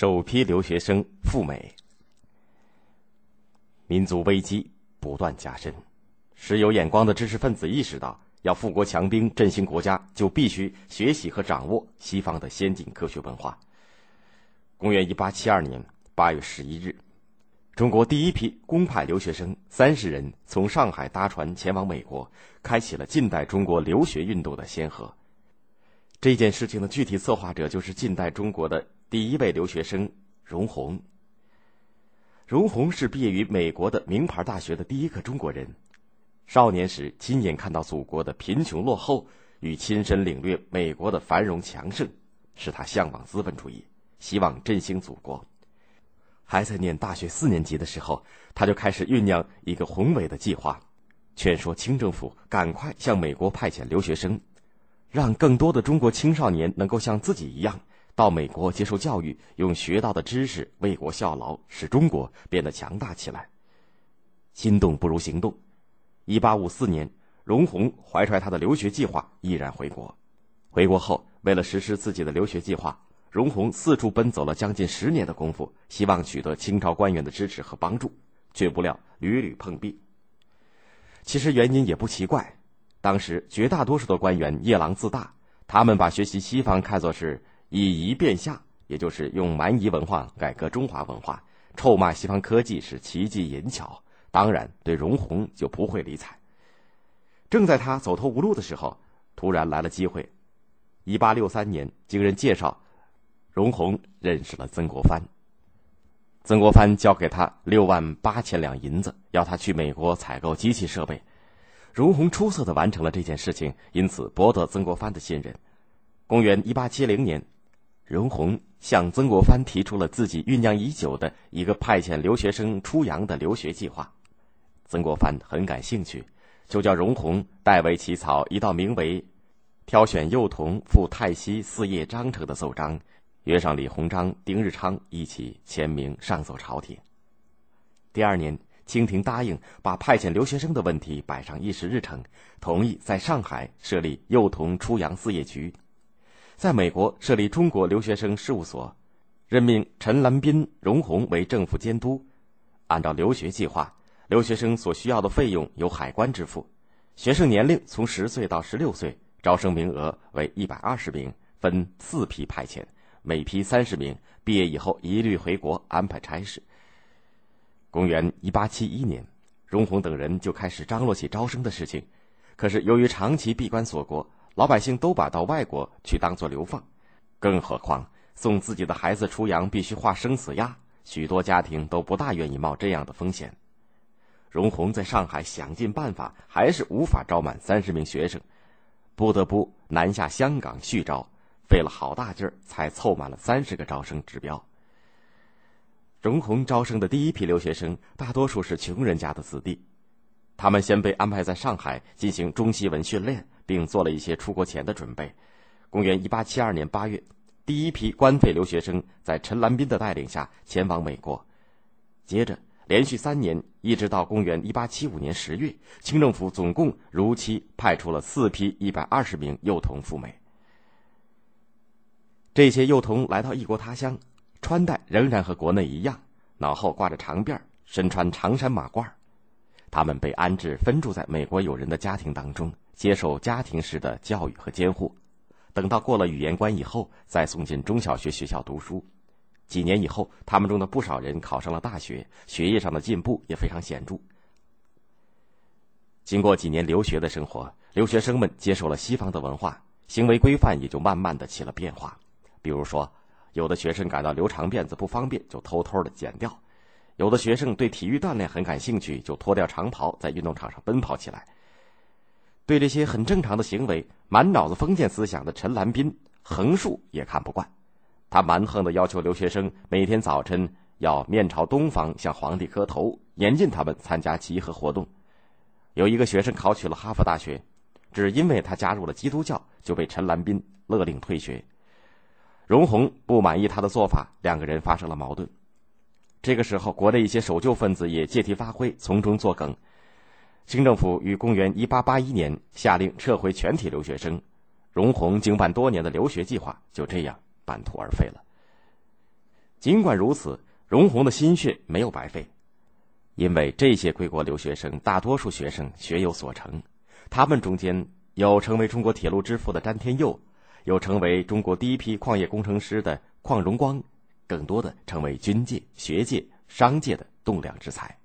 首批留学生赴美，民族危机不断加深，使有眼光的知识分子意识到，要富国强兵、振兴国家，就必须学习和掌握西方的先进科学文化。公元一八七二年八月十一日，中国第一批公派留学生三十人从上海搭船前往美国，开启了近代中国留学运动的先河。这件事情的具体策划者就是近代中国的。第一位留学生荣鸿。荣鸿是毕业于美国的名牌大学的第一个中国人，少年时亲眼看到祖国的贫穷落后，与亲身领略美国的繁荣强盛，使他向往资本主义，希望振兴祖国。还在念大学四年级的时候，他就开始酝酿一个宏伟的计划，劝说清政府赶快向美国派遣留学生，让更多的中国青少年能够像自己一样。到美国接受教育，用学到的知识为国效劳，使中国变得强大起来。心动不如行动。一八五四年，荣鸿怀揣他的留学计划，毅然回国。回国后，为了实施自己的留学计划，荣鸿四处奔走了将近十年的功夫，希望取得清朝官员的支持和帮助，却不料屡屡碰壁。其实原因也不奇怪，当时绝大多数的官员夜郎自大，他们把学习西方看作是。以夷变夏，也就是用蛮夷文化改革中华文化，臭骂西方科技是奇技淫巧。当然，对荣鸿就不会理睬。正在他走投无路的时候，突然来了机会。一八六三年，经人介绍，荣鸿认识了曾国藩。曾国藩交给他六万八千两银子，要他去美国采购机器设备。荣鸿出色的完成了这件事情，因此博得曾国藩的信任。公元一八七零年。荣鸿向曾国藩提出了自己酝酿已久的一个派遣留学生出洋的留学计划，曾国藩很感兴趣，就叫荣鸿代为起草一道名为“挑选幼童赴泰西四叶章程”的奏章，约上李鸿章、丁日昌一起签名上奏朝廷。第二年，清廷答应把派遣留学生的问题摆上议事日程，同意在上海设立幼童出洋四叶局。在美国设立中国留学生事务所，任命陈兰斌、荣鸿为政府监督。按照留学计划，留学生所需要的费用由海关支付。学生年龄从十岁到十六岁，招生名额为一百二十名，分四批派遣，每批三十名。毕业以后一律回国安排差事。公元一八七一年，荣鸿等人就开始张罗起招生的事情。可是由于长期闭关锁国。老百姓都把到外国去当做流放，更何况送自己的孩子出洋必须画生死押，许多家庭都不大愿意冒这样的风险。荣鸿在上海想尽办法，还是无法招满三十名学生，不得不南下香港续招，费了好大劲儿才凑满了三十个招生指标。荣鸿招生的第一批留学生，大多数是穷人家的子弟，他们先被安排在上海进行中西文训练。并做了一些出国前的准备。公元一八七二年八月，第一批官费留学生在陈兰斌的带领下前往美国。接着，连续三年，一直到公元一八七五年十月，清政府总共如期派出了四批一百二十名幼童赴美。这些幼童来到异国他乡，穿戴仍然和国内一样，脑后挂着长辫身穿长衫马褂他们被安置分住在美国友人的家庭当中。接受家庭式的教育和监护，等到过了语言关以后，再送进中小学学校读书。几年以后，他们中的不少人考上了大学，学业上的进步也非常显著。经过几年留学的生活，留学生们接受了西方的文化，行为规范也就慢慢的起了变化。比如说，有的学生感到留长辫子不方便，就偷偷的剪掉；有的学生对体育锻炼很感兴趣，就脱掉长袍在运动场上奔跑起来。对这些很正常的行为，满脑子封建思想的陈兰斌横竖也看不惯，他蛮横的要求留学生每天早晨要面朝东方向皇帝磕头，严禁他们参加集合活动。有一个学生考取了哈佛大学，只因为他加入了基督教，就被陈兰斌勒令退学。荣宏不满意他的做法，两个人发生了矛盾。这个时候，国内一些守旧分子也借题发挥，从中作梗。清政府于公元一八八一年下令撤回全体留学生，荣鸿经办多年的留学计划就这样半途而废了。尽管如此，荣闳的心血没有白费，因为这些归国留学生大多数学生学有所成，他们中间有成为中国铁路之父的詹天佑，有成为中国第一批矿业工程师的邝荣光，更多的成为军界、学界、商界的栋梁之才。